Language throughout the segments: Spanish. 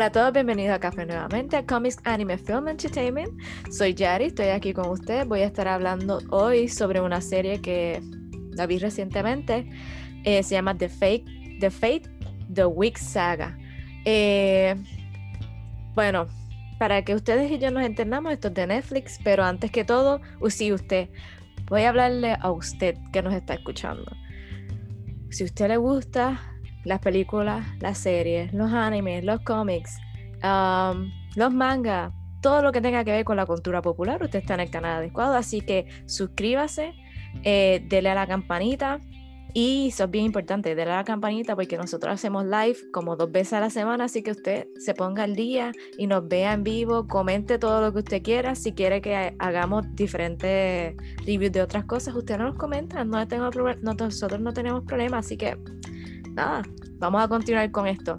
Hola a todos, bienvenidos a Café nuevamente a Comics Anime Film Entertainment. Soy Yari, estoy aquí con ustedes. Voy a estar hablando hoy sobre una serie que la vi recientemente. Eh, se llama The Fate, The Fate, The Week Saga. Eh, bueno, para que ustedes y yo nos entendamos, esto es de Netflix, pero antes que todo, sí, usted, voy a hablarle a usted que nos está escuchando. Si a usted le gusta las películas, las series, los animes, los cómics, um, los mangas, todo lo que tenga que ver con la cultura popular, usted está en el canal adecuado. Así que suscríbase, eh, dele a la campanita. Y eso es bien importante, dele a la campanita porque nosotros hacemos live como dos veces a la semana, así que usted se ponga al día y nos vea en vivo, comente todo lo que usted quiera. Si quiere que hagamos diferentes reviews de otras cosas, usted nos comenta, no tengo nosotros no tenemos problema, así que nada, vamos a continuar con esto.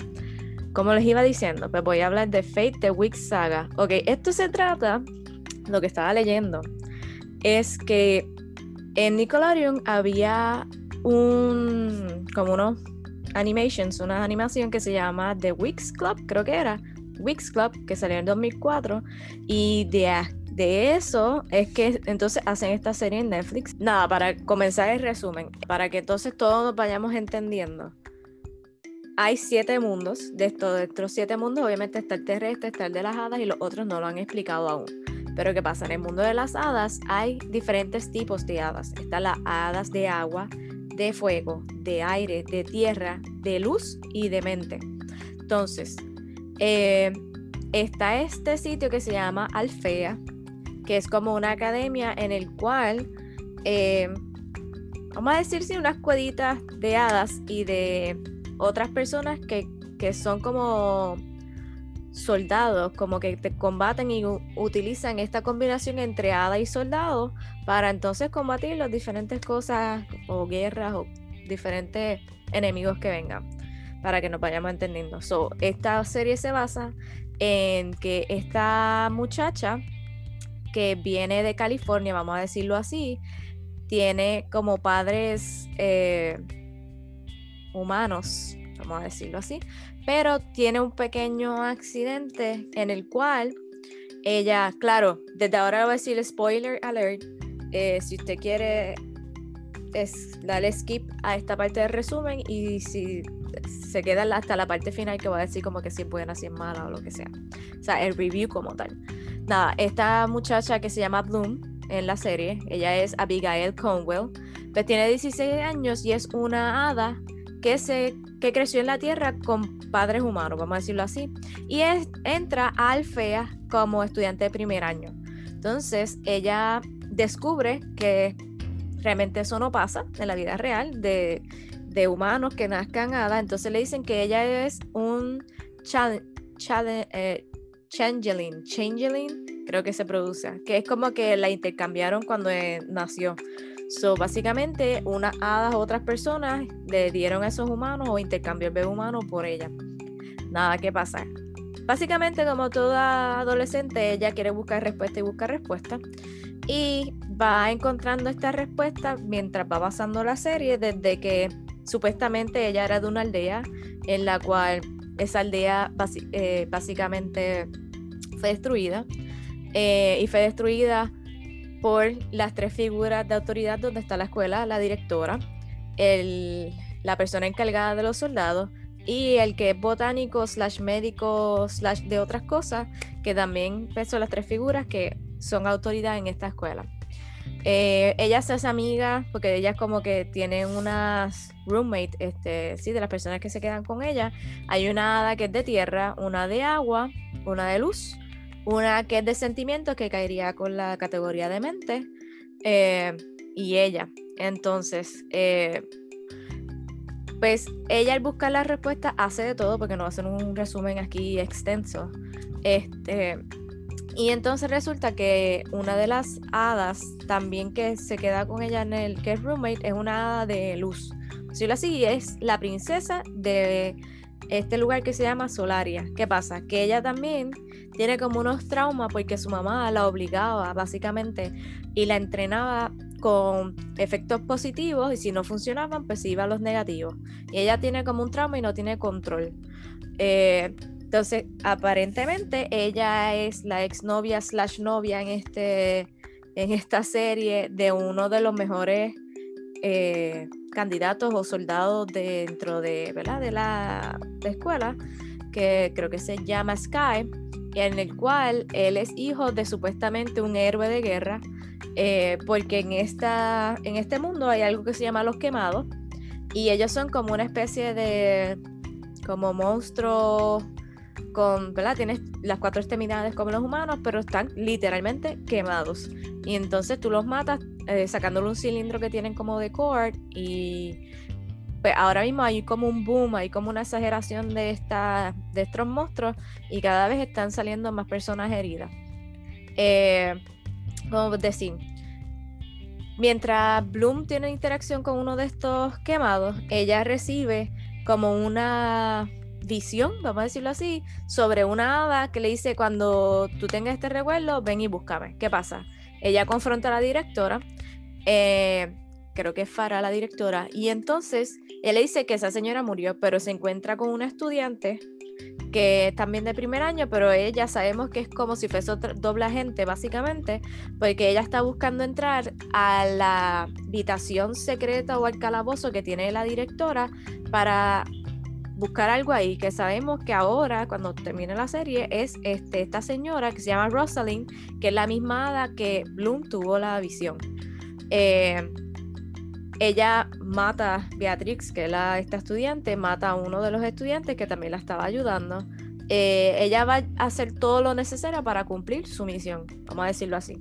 Como les iba diciendo, pues voy a hablar de Fate the Week Saga. Ok, esto se trata, lo que estaba leyendo, es que en Nickelodeon había un, como unos animations, una animación que se llama The Weeks Club, creo que era, Weeks Club, que salió en 2004, y de, de eso es que entonces hacen esta serie en Netflix. Nada, para comenzar el resumen, para que entonces todos nos vayamos entendiendo hay siete mundos. De estos, siete mundos, obviamente está el terrestre, está el de las hadas y los otros no lo han explicado aún. Pero ¿qué pasa? En el mundo de las hadas hay diferentes tipos de hadas. Están las hadas de agua, de fuego, de aire, de tierra, de luz y de mente. Entonces, eh, está este sitio que se llama Alfea, que es como una academia en el cual, eh, vamos a decir, sí, unas cueditas de hadas y de otras personas que, son como soldados, como que te combaten y utilizan esta combinación entre hada y soldado para entonces combatir las diferentes cosas o guerras o diferentes enemigos que vengan, para que nos vayamos entendiendo. So, esta serie se basa en que esta muchacha que viene de California, vamos a decirlo así, tiene como padres eh, humanos, vamos a decirlo así, pero tiene un pequeño accidente en el cual ella, claro, desde ahora voy a decir spoiler alert, eh, si usted quiere es darle skip a esta parte del resumen y si se queda hasta la parte final que va a decir como que si es buena, si o lo que sea. O sea, el review como tal. Nada, esta muchacha que se llama Bloom en la serie, ella es Abigail Conwell, pues tiene 16 años y es una hada que, se, que creció en la Tierra con padres humanos, vamos a decirlo así, y es, entra a Alfea como estudiante de primer año. Entonces, ella descubre que realmente eso no pasa en la vida real de, humanos que nazcan hadas, entonces le dicen que ella es un eh, changeling, changeling, creo que se produce, que es como que la intercambiaron cuando eh, nació. So, básicamente, unas hadas, otras personas le dieron a esos humanos o intercambió el bebé humano por ella. Nada que pasa. Básicamente, como toda adolescente, ella quiere buscar respuesta y buscar respuesta. Y va encontrando esta respuesta mientras va pasando la serie, desde que supuestamente ella era de una aldea en la cual esa aldea eh, básicamente fue destruida. Eh, y fue destruida por las tres figuras de autoridad donde está la escuela, la directora, el, la persona encargada de los soldados y el que es botánico slash médico slash de otras cosas, que también pues, son las tres figuras que son autoridad en esta escuela. Eh, ella se hace amiga porque ella como que tiene unas roommate, este, sí, de las personas que se quedan con ella. Hay una que es de tierra, una de agua, una de luz una que es de sentimientos que caería con la categoría de mente eh, y ella. Entonces, eh, pues ella al buscar la respuesta hace de todo porque no hacer un resumen aquí extenso. Este, y entonces resulta que una de las hadas también que se queda con ella en el que es roommate es una hada de luz. Si lo así es la princesa de este lugar que se llama Solaria. ¿Qué pasa? Que ella también tiene como unos traumas porque su mamá la obligaba básicamente y la entrenaba con efectos positivos y si no funcionaban pues iba a los negativos. Y ella tiene como un trauma y no tiene control. Eh, Entonces, aparentemente ella es la exnovia slash novia en, este, en esta serie de uno de los mejores eh, candidatos o soldados dentro de, ¿verdad? de la escuela, que creo que se llama Sky, en el cual él es hijo de supuestamente un héroe de guerra, eh, porque en, esta, en este mundo hay algo que se llama los quemados, y ellos son como una especie de como monstruos con, ¿verdad? Tienes las cuatro extremidades como los humanos, pero están literalmente quemados. Y entonces tú los matas eh, sacándole un cilindro que tienen como de cord y pues ahora mismo hay como un boom, hay como una exageración de, esta, de estos monstruos y cada vez están saliendo más personas heridas. Eh, como decir, mientras Bloom tiene interacción con uno de estos quemados, ella recibe como una visión, vamos a decirlo así, sobre una hada que le dice cuando tú tengas este recuerdo, ven y búscame. ¿Qué pasa? Ella confronta a la directora, eh, creo que es Farah la directora, y entonces él le dice que esa señora murió, pero se encuentra con una estudiante que es también de primer año, pero ella sabemos que es como si fuese otra, doble agente, básicamente, porque ella está buscando entrar a la habitación secreta o al calabozo que tiene la directora para buscar algo ahí, que sabemos que ahora, cuando termine la serie, es este, esta señora que se llama Rosalind, que es la misma que Bloom tuvo la visión. Eh, ella mata a Beatrix, que es la, esta estudiante, mata a uno de los estudiantes que también la estaba ayudando. Eh, ella va a hacer todo lo necesario para cumplir su misión, vamos a decirlo así.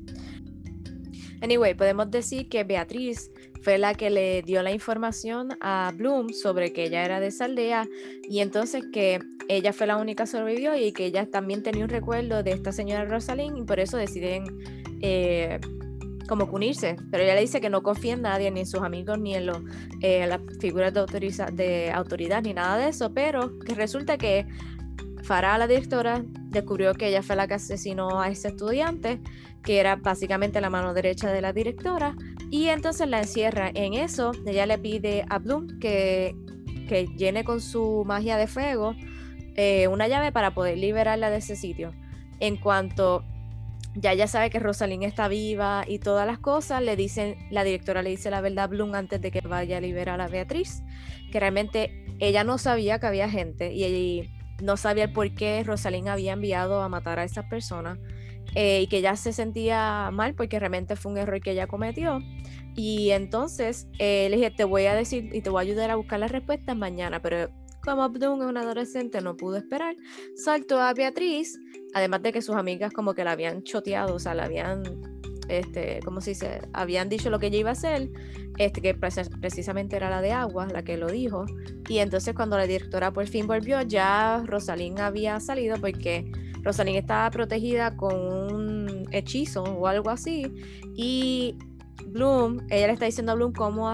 Anyway, podemos decir que Beatriz fue la que le dio la información a Bloom sobre que ella era de esa aldea y entonces que ella fue la única que sobrevivió y que ella también tenía un recuerdo de esta señora Rosalind y por eso deciden eh, como unirse, pero ella le dice que no confía en nadie, ni en sus amigos, ni en eh, las figuras de, de autoridad, ni nada de eso, pero que resulta que Farah, la directora, descubrió que ella fue la que asesinó a ese estudiante, que era básicamente la mano derecha de la directora, y entonces la encierra. En eso, ella le pide a Bloom que, que llene con su magia de fuego eh, una llave para poder liberarla de ese sitio. En cuanto ya ella sabe que Rosalind está viva y todas las cosas, le dicen, la directora le dice la verdad a Bloom antes de que vaya a liberar a Beatriz, que realmente ella no sabía que había gente y, no sabía por qué Rosalind había enviado a matar a esas personas eh, y que ella se sentía mal porque realmente fue un error que ella cometió. Y entonces eh, le dije, te voy a decir y te voy a ayudar a buscar las respuestas mañana, pero como Abdun es un adolescente, no pudo esperar. Saltó a Beatriz, además de que sus amigas como que la habían choteado, o sea, la habían, este, ¿cómo se? Habían dicho lo que ella iba a hacer, este, que precisamente era la de agua, la que lo dijo. Y entonces cuando la directora por fin volvió, ya Rosalind había salido porque Rosalind estaba protegida con un hechizo o algo así. Y Bloom, ella le está diciendo a Bloom cómo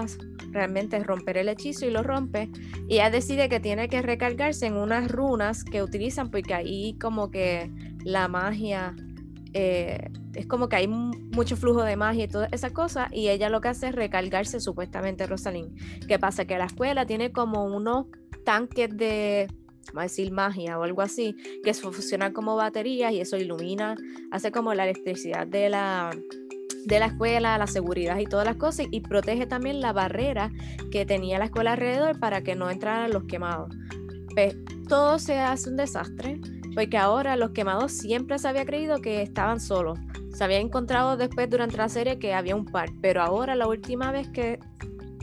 realmente romper el hechizo y lo rompe. Y ella decide que tiene que recargarse en unas runas que utilizan porque ahí como que la magia, eh, es como que hay mucho flujo de magia y toda esa cosa. Y ella lo que hace es recargarse supuestamente Rosalind. ¿Qué pasa? Que la escuela tiene como unos tanques de vamos a decir magia o algo así, que funciona como baterías y eso ilumina, hace como la electricidad de la, de la escuela, la seguridad y todas las cosas, y protege también la barrera que tenía la escuela alrededor para que no entraran los quemados. Pues, todo se hace un desastre, porque ahora los quemados siempre se había creído que estaban solos. Se había encontrado después durante la serie que había un par, pero ahora la última vez que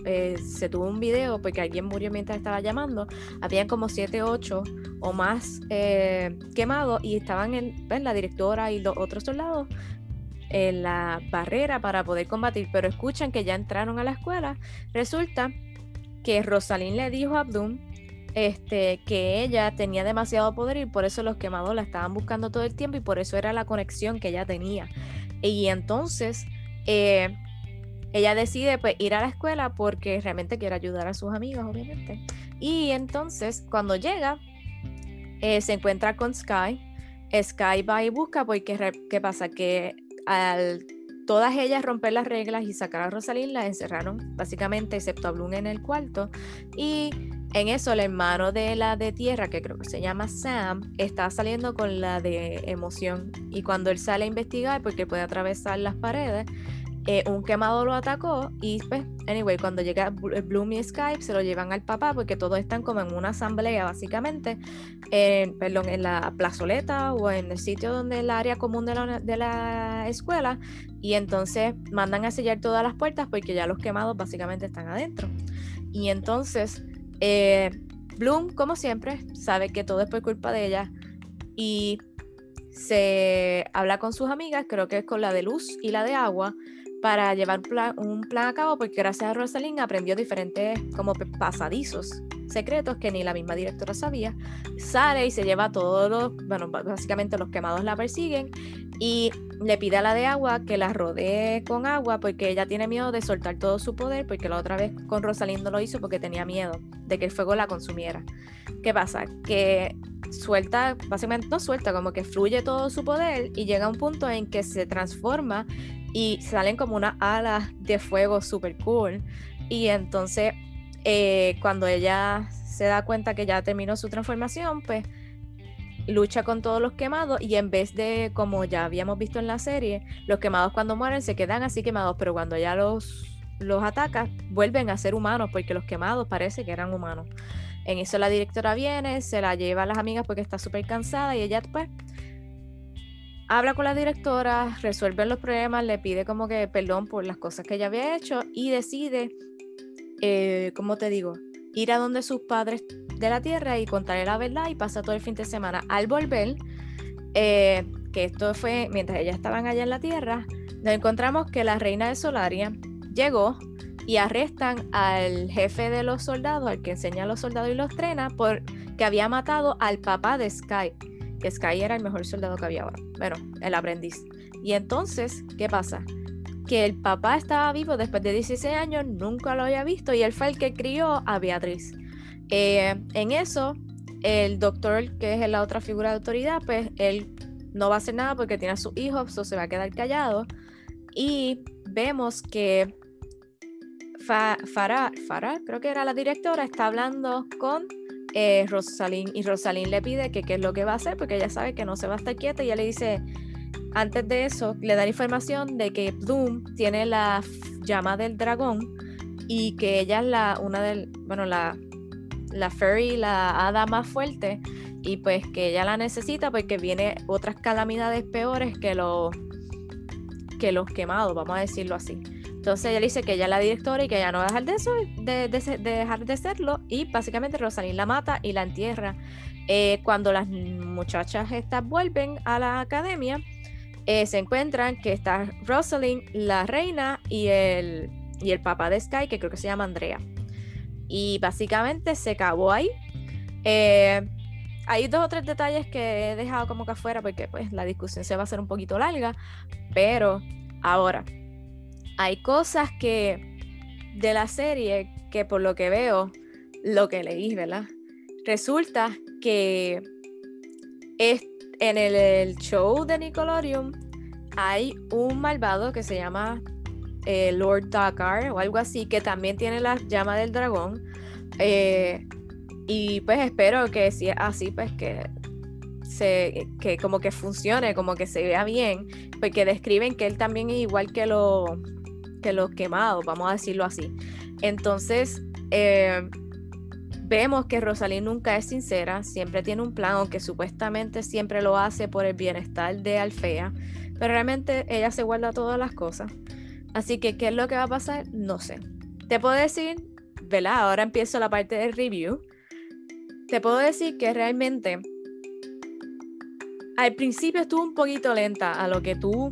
eh, se tuvo un video porque alguien murió mientras estaba llamando, habían como 7, 8 o más eh, quemados y estaban en, la directora y los otros soldados en la barrera para poder combatir, pero escuchan que ya entraron a la escuela. Resulta que Rosalind le dijo a Abdum este, que ella tenía demasiado poder y por eso los quemados la estaban buscando todo el tiempo y por eso era la conexión que ella tenía. Y entonces eh, ella decide pues, ir a la escuela porque realmente quiere ayudar a sus amigas, obviamente. Y entonces cuando llega, eh, se encuentra con Sky. Sky va y busca porque, ¿qué pasa? Que al todas ellas romper las reglas y sacar a Rosalind, la encerraron, básicamente, excepto a Bloom en el cuarto. Y en eso, el hermano de la de tierra, que creo que se llama Sam, está saliendo con la de emoción. Y cuando él sale a investigar, porque puede atravesar las paredes, eh, un quemado lo atacó y pues, anyway, cuando llega Bloom y Skype se lo llevan al papá porque todos están como en una asamblea básicamente, en, perdón, en la plazoleta o en el sitio donde el área común de la, de la escuela y entonces mandan a sellar todas las puertas porque ya los quemados básicamente están adentro. Y entonces, eh, Bloom, como siempre, sabe que todo es por culpa de ella y se habla con sus amigas, creo que es con la de luz y la de agua, para llevar un plan a cabo porque gracias a Rosalind aprendió diferentes como pasadizos secretos que ni la misma directora sabía. Sale y se lleva todos los, bueno, básicamente los quemados la persiguen y le pide a la de agua que la rodee con agua porque ella tiene miedo de soltar todo su poder porque la otra vez con Rosalind no lo hizo porque tenía miedo de que el fuego la consumiera. ¿Qué pasa? Que suelta, básicamente no suelta, como que fluye todo su poder y llega a un punto en que se transforma y salen como unas alas de fuego super cool. Y entonces, eh, cuando ella se da cuenta que ya terminó su transformación, pues lucha con todos los quemados y en vez de, como ya habíamos visto en la serie, los quemados cuando mueren se quedan así quemados, pero cuando ya los, los ataca, vuelven a ser humanos, porque los quemados parece que eran humanos. En eso la directora viene, se la lleva a las amigas porque está súper cansada y ella pues habla con la directora, resuelve los problemas, le pide como que perdón por las cosas que ella había hecho y decide, eh, como te digo, ir a donde sus padres de la tierra y contarle la verdad y pasa todo el fin de semana. Al volver, eh, que esto fue mientras ellas estaban allá en la tierra, nos encontramos que la reina de Solaria llegó y arrestan al jefe de los soldados, al que enseña a los soldados y los trena, por que había matado al papá de Sky que Sky era el mejor soldado que había ahora. Bueno, el aprendiz. Y entonces, ¿qué pasa? Que el papá estaba vivo después de 16 años, nunca lo había visto y él fue el que crió a Beatriz. Eh, en eso, el doctor, que es la otra figura de autoridad, pues él no va a hacer nada porque tiene a su hijo, eso se va a quedar callado. Y vemos que Farah, Farah, creo que era la directora, está hablando con eh, y Rosalind le pide que qué es lo que va a hacer porque ella sabe que no se va a estar quieta y ella le dice, antes de eso, le da información de que Doom tiene la llama del dragón y que ella es la, una del, bueno, la, la fairy, la hada más fuerte y pues que ella la necesita porque viene otras calamidades peores que los que los quemados, vamos a decirlo así. Entonces ella dice que ella es la directora y que ella no va a dejar de, dejar de serlo. Y básicamente Rosalind la mata y la entierra. Eh, cuando las muchachas estas vuelven a la academia, eh, se encuentran que está Rosalind, la reina, y el, y el papá de Sky, que creo que se llama Andrea. Y básicamente se acabó ahí. Eh, hay dos o tres detalles que he dejado como que afuera porque pues la discusión se va a hacer un poquito larga, pero ahora hay cosas que de la serie que por lo que veo, lo que leí, ¿verdad? Resulta que es, en el, show de Nickelodeon hay un malvado que se llama eh, Lord Dakar o algo así, que también tiene la llama del dragón. Eh, y pues espero que si es así, pues que se, que como que funcione, como que se vea bien, porque describen que él también es igual que lo que los quemados, vamos a decirlo así. Entonces, eh, vemos que Rosalind nunca es sincera, siempre tiene un plan, aunque supuestamente siempre lo hace por el bienestar de Alfea, pero realmente ella se guarda todas las cosas. Así que, ¿qué es lo que va a pasar? No sé. Te puedo decir, ¿verdad? Ahora empiezo la parte del review. Te puedo decir que realmente al principio estuvo un poquito lenta a lo que tú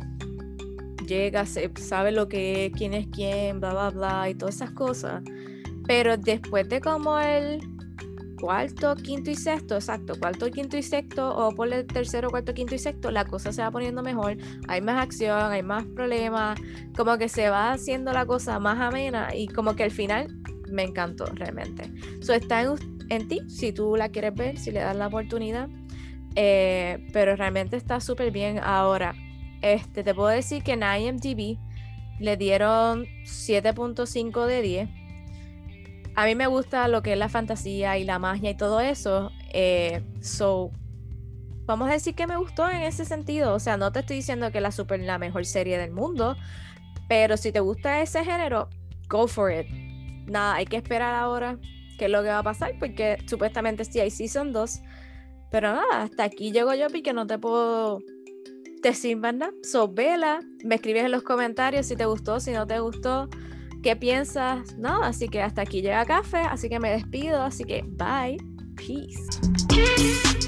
llega, sabe lo que quién es quién, bla, bla, bla, y todas esas cosas. Pero después de como el cuarto, quinto y sexto, exacto, cuarto, quinto y sexto, o por el tercero, cuarto, quinto y sexto, la cosa se va poniendo mejor, hay más acción, hay más problemas, como que se va haciendo la cosa más amena y como que al final me encantó realmente. eso está en, en ti, si tú la quieres ver, si le das la oportunidad, eh, pero realmente está súper bien ahora este, te puedo decir que en IMDb le dieron 7.5 de 10. A mí me gusta lo que es la fantasía y la magia y todo eso. Eh, so, vamos a decir que me gustó en ese sentido. O sea, no te estoy diciendo que la super la mejor serie del mundo, pero si te gusta ese género, go for it. Nada, hay que esperar ahora qué es lo que va a pasar, porque supuestamente sí hay Season 2. Pero nada, hasta aquí llego yo porque no te puedo más nada. So, vela, me escribes en los comentarios si te gustó, si no te gustó, qué piensas. No, así que hasta aquí llega café, así que me despido, así que bye, peace.